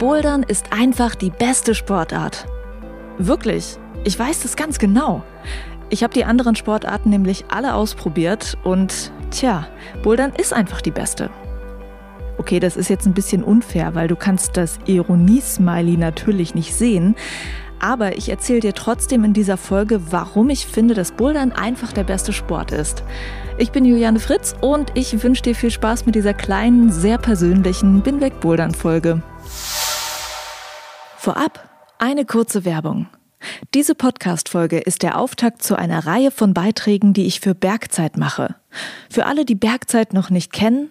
Bouldern ist einfach die beste Sportart. Wirklich, ich weiß das ganz genau. Ich habe die anderen Sportarten nämlich alle ausprobiert und tja, Bouldern ist einfach die beste. Okay, das ist jetzt ein bisschen unfair, weil du kannst das Ironie-Smiley natürlich nicht sehen. Aber ich erzähle dir trotzdem in dieser Folge, warum ich finde, dass Bouldern einfach der beste Sport ist. Ich bin Juliane Fritz und ich wünsche dir viel Spaß mit dieser kleinen, sehr persönlichen Binweg-Bouldern-Folge. Vorab eine kurze Werbung. Diese Podcast-Folge ist der Auftakt zu einer Reihe von Beiträgen, die ich für Bergzeit mache. Für alle, die Bergzeit noch nicht kennen,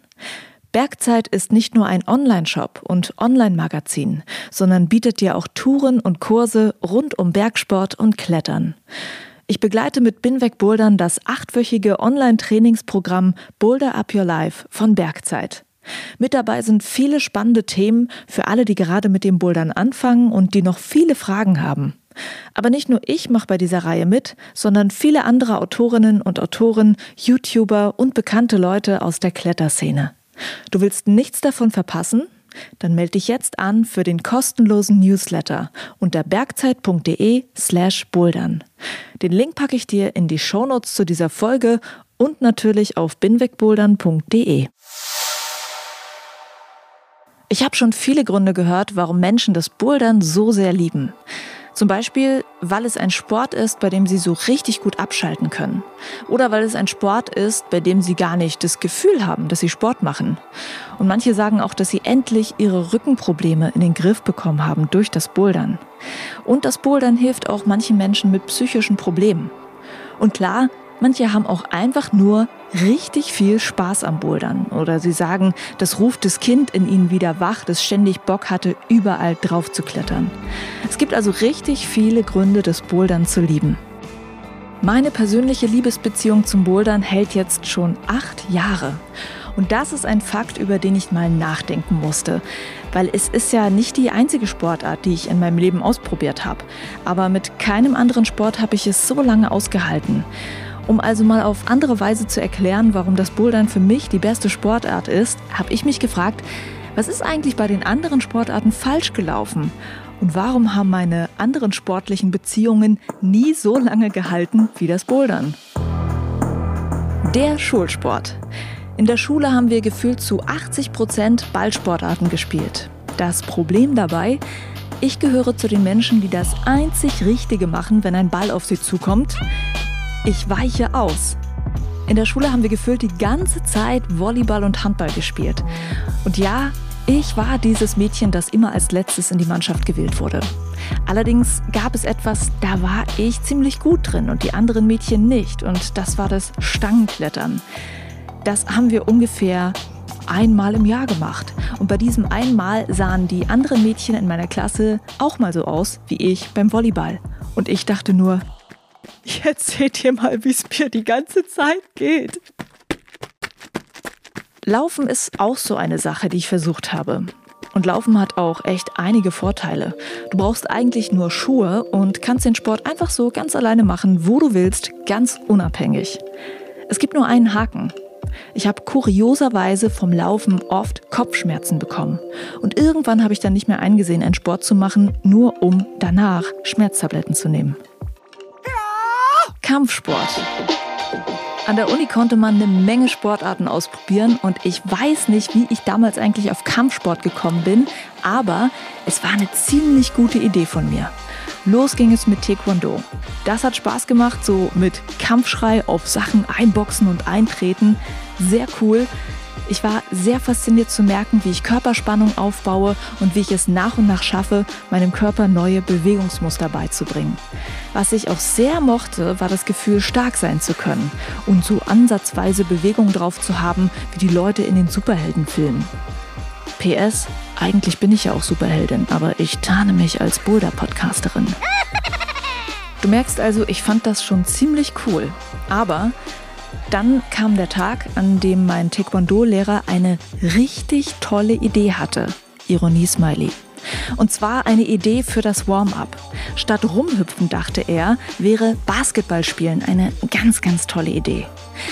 Bergzeit ist nicht nur ein Online-Shop und Online-Magazin, sondern bietet dir auch Touren und Kurse rund um Bergsport und Klettern. Ich begleite mit Binweg Bouldern das achtwöchige Online-Trainingsprogramm Boulder Up Your Life von Bergzeit. Mit dabei sind viele spannende Themen für alle, die gerade mit dem Bouldern anfangen und die noch viele Fragen haben. Aber nicht nur ich mache bei dieser Reihe mit, sondern viele andere Autorinnen und Autoren, YouTuber und bekannte Leute aus der Kletterszene. Du willst nichts davon verpassen? Dann melde dich jetzt an für den kostenlosen Newsletter unter bergzeit.de slash bouldern. Den Link packe ich dir in die Shownotes zu dieser Folge und natürlich auf binwegbouldern.de. Ich habe schon viele Gründe gehört, warum Menschen das Bouldern so sehr lieben. Zum Beispiel, weil es ein Sport ist, bei dem sie so richtig gut abschalten können. Oder weil es ein Sport ist, bei dem sie gar nicht das Gefühl haben, dass sie Sport machen. Und manche sagen auch, dass sie endlich ihre Rückenprobleme in den Griff bekommen haben durch das Bouldern. Und das Bouldern hilft auch manchen Menschen mit psychischen Problemen. Und klar, Manche haben auch einfach nur richtig viel Spaß am Bouldern. Oder sie sagen, das ruft das Kind in ihnen wieder wach, das ständig Bock hatte, überall drauf zu klettern. Es gibt also richtig viele Gründe, das Bouldern zu lieben. Meine persönliche Liebesbeziehung zum Bouldern hält jetzt schon acht Jahre. Und das ist ein Fakt, über den ich mal nachdenken musste. Weil es ist ja nicht die einzige Sportart, die ich in meinem Leben ausprobiert habe. Aber mit keinem anderen Sport habe ich es so lange ausgehalten. Um also mal auf andere Weise zu erklären, warum das Bouldern für mich die beste Sportart ist, habe ich mich gefragt, was ist eigentlich bei den anderen Sportarten falsch gelaufen? Und warum haben meine anderen sportlichen Beziehungen nie so lange gehalten wie das Bouldern? Der Schulsport. In der Schule haben wir gefühlt zu 80 Prozent Ballsportarten gespielt. Das Problem dabei, ich gehöre zu den Menschen, die das einzig Richtige machen, wenn ein Ball auf sie zukommt. Ich weiche aus. In der Schule haben wir gefühlt die ganze Zeit Volleyball und Handball gespielt. Und ja, ich war dieses Mädchen, das immer als letztes in die Mannschaft gewählt wurde. Allerdings gab es etwas, da war ich ziemlich gut drin und die anderen Mädchen nicht. Und das war das Stangenklettern. Das haben wir ungefähr einmal im Jahr gemacht. Und bei diesem einmal sahen die anderen Mädchen in meiner Klasse auch mal so aus wie ich beim Volleyball. Und ich dachte nur, Jetzt seht ihr mal, wie es mir die ganze Zeit geht. Laufen ist auch so eine Sache, die ich versucht habe. Und Laufen hat auch echt einige Vorteile. Du brauchst eigentlich nur Schuhe und kannst den Sport einfach so ganz alleine machen, wo du willst, ganz unabhängig. Es gibt nur einen Haken. Ich habe kurioserweise vom Laufen oft Kopfschmerzen bekommen. Und irgendwann habe ich dann nicht mehr eingesehen, einen Sport zu machen, nur um danach Schmerztabletten zu nehmen. Kampfsport. An der Uni konnte man eine Menge Sportarten ausprobieren und ich weiß nicht, wie ich damals eigentlich auf Kampfsport gekommen bin, aber es war eine ziemlich gute Idee von mir. Los ging es mit Taekwondo. Das hat Spaß gemacht, so mit Kampfschrei auf Sachen einboxen und eintreten. Sehr cool. Ich war sehr fasziniert zu merken, wie ich Körperspannung aufbaue und wie ich es nach und nach schaffe, meinem Körper neue Bewegungsmuster beizubringen. Was ich auch sehr mochte, war das Gefühl, stark sein zu können und so ansatzweise Bewegung drauf zu haben, wie die Leute in den Superheldenfilmen. PS, eigentlich bin ich ja auch Superheldin, aber ich tarne mich als Boulder-Podcasterin. Du merkst also, ich fand das schon ziemlich cool. Aber dann kam der Tag, an dem mein Taekwondo-Lehrer eine richtig tolle Idee hatte. Ironie-Smiley. Und zwar eine Idee für das Warm-up. Statt rumhüpfen, dachte er, wäre Basketballspielen eine ganz, ganz tolle Idee.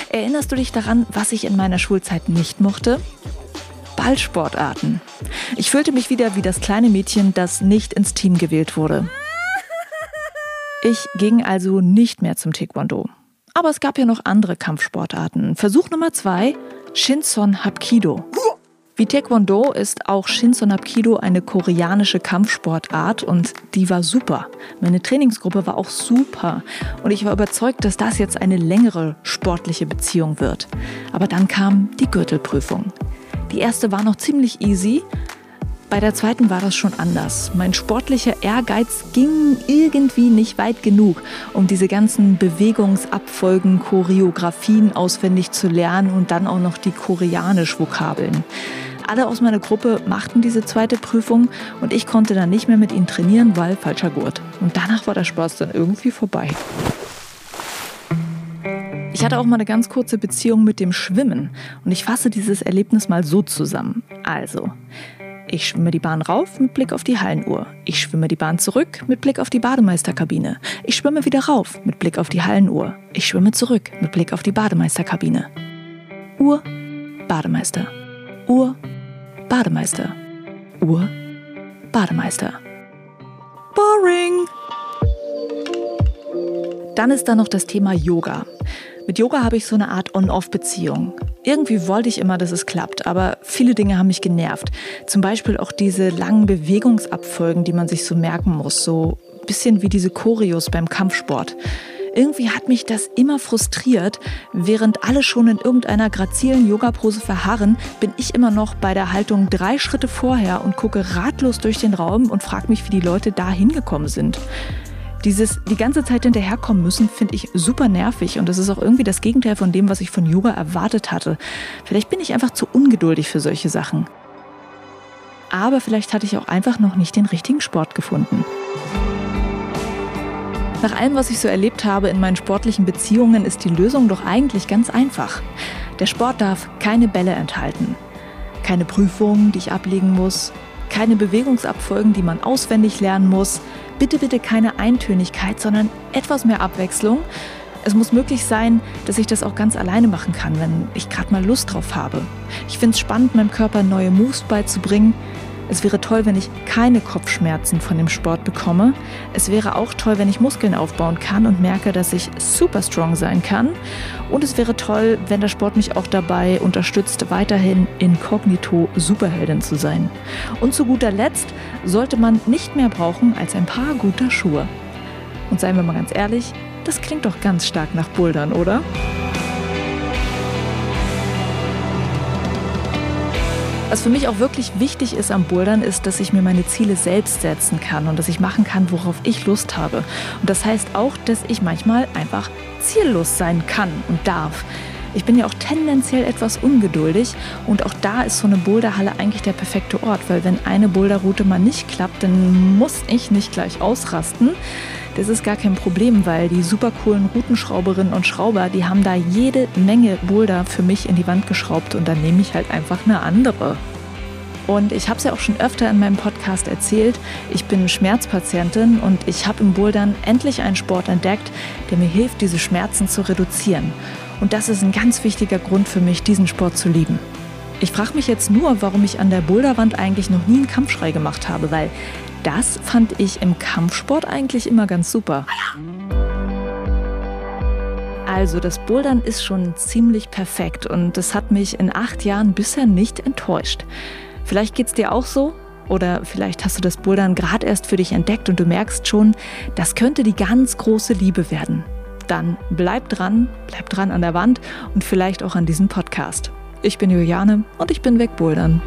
Erinnerst du dich daran, was ich in meiner Schulzeit nicht mochte? Ballsportarten. Ich fühlte mich wieder wie das kleine Mädchen, das nicht ins Team gewählt wurde. Ich ging also nicht mehr zum Taekwondo. Aber es gab ja noch andere Kampfsportarten. Versuch Nummer zwei, Shinson Hapkido. Wie Taekwondo ist auch Shinson Hapkido eine koreanische Kampfsportart und die war super. Meine Trainingsgruppe war auch super und ich war überzeugt, dass das jetzt eine längere sportliche Beziehung wird. Aber dann kam die Gürtelprüfung. Die erste war noch ziemlich easy, bei der zweiten war das schon anders. Mein sportlicher Ehrgeiz ging irgendwie nicht weit genug, um diese ganzen Bewegungsabfolgen, Choreografien auswendig zu lernen und dann auch noch die koreanisch-Vokabeln. Alle aus meiner Gruppe machten diese zweite Prüfung und ich konnte dann nicht mehr mit ihnen trainieren, weil falscher Gurt. Und danach war der Spaß dann irgendwie vorbei. Ich hatte auch mal eine ganz kurze Beziehung mit dem Schwimmen und ich fasse dieses Erlebnis mal so zusammen. Also, ich schwimme die Bahn rauf mit Blick auf die Hallenuhr. Ich schwimme die Bahn zurück mit Blick auf die Bademeisterkabine. Ich schwimme wieder rauf mit Blick auf die Hallenuhr. Ich schwimme zurück mit Blick auf die Bademeisterkabine. Uhr, Bademeister. Uhr, Bademeister. Uhr, Bademeister. Boring! Dann ist da noch das Thema Yoga. Mit Yoga habe ich so eine Art On-Off-Beziehung. Irgendwie wollte ich immer, dass es klappt, aber viele Dinge haben mich genervt. Zum Beispiel auch diese langen Bewegungsabfolgen, die man sich so merken muss, so ein bisschen wie diese Choreos beim Kampfsport. Irgendwie hat mich das immer frustriert. Während alle schon in irgendeiner grazilen Yoga-Pose verharren, bin ich immer noch bei der Haltung drei Schritte vorher und gucke ratlos durch den Raum und frage mich, wie die Leute da hingekommen sind. Dieses die ganze Zeit hinterherkommen müssen, finde ich super nervig und das ist auch irgendwie das Gegenteil von dem, was ich von Yoga erwartet hatte. Vielleicht bin ich einfach zu ungeduldig für solche Sachen. Aber vielleicht hatte ich auch einfach noch nicht den richtigen Sport gefunden. Nach allem, was ich so erlebt habe in meinen sportlichen Beziehungen, ist die Lösung doch eigentlich ganz einfach. Der Sport darf keine Bälle enthalten, keine Prüfungen, die ich ablegen muss, keine Bewegungsabfolgen, die man auswendig lernen muss, bitte, bitte keine Eintönigkeit, sondern etwas mehr Abwechslung. Es muss möglich sein, dass ich das auch ganz alleine machen kann, wenn ich gerade mal Lust drauf habe. Ich finde es spannend, meinem Körper neue Moves beizubringen, es wäre toll, wenn ich keine Kopfschmerzen von dem Sport bekomme. Es wäre auch toll, wenn ich Muskeln aufbauen kann und merke, dass ich super strong sein kann. Und es wäre toll, wenn der Sport mich auch dabei unterstützt, weiterhin inkognito Superheldin zu sein. Und zu guter Letzt sollte man nicht mehr brauchen als ein paar gute Schuhe. Und seien wir mal ganz ehrlich, das klingt doch ganz stark nach Bouldern, oder? Was für mich auch wirklich wichtig ist am Bouldern, ist, dass ich mir meine Ziele selbst setzen kann und dass ich machen kann, worauf ich Lust habe. Und das heißt auch, dass ich manchmal einfach ziellos sein kann und darf. Ich bin ja auch tendenziell etwas ungeduldig und auch da ist so eine Boulderhalle eigentlich der perfekte Ort, weil wenn eine Boulderroute mal nicht klappt, dann muss ich nicht gleich ausrasten. Das ist gar kein Problem, weil die super coolen Routenschrauberinnen und Schrauber, die haben da jede Menge Boulder für mich in die Wand geschraubt und dann nehme ich halt einfach eine andere. Und ich habe es ja auch schon öfter in meinem Podcast erzählt, ich bin Schmerzpatientin und ich habe im Bouldern endlich einen Sport entdeckt, der mir hilft, diese Schmerzen zu reduzieren. Und das ist ein ganz wichtiger Grund für mich, diesen Sport zu lieben. Ich frage mich jetzt nur, warum ich an der Boulderwand eigentlich noch nie einen Kampfschrei gemacht habe, weil das fand ich im Kampfsport eigentlich immer ganz super. Also das Bouldern ist schon ziemlich perfekt und das hat mich in acht Jahren bisher nicht enttäuscht. Vielleicht geht es dir auch so oder vielleicht hast du das Bouldern gerade erst für dich entdeckt und du merkst schon, das könnte die ganz große Liebe werden dann bleib dran, bleib dran an der Wand und vielleicht auch an diesem Podcast. Ich bin Juliane und ich bin wegbouldern.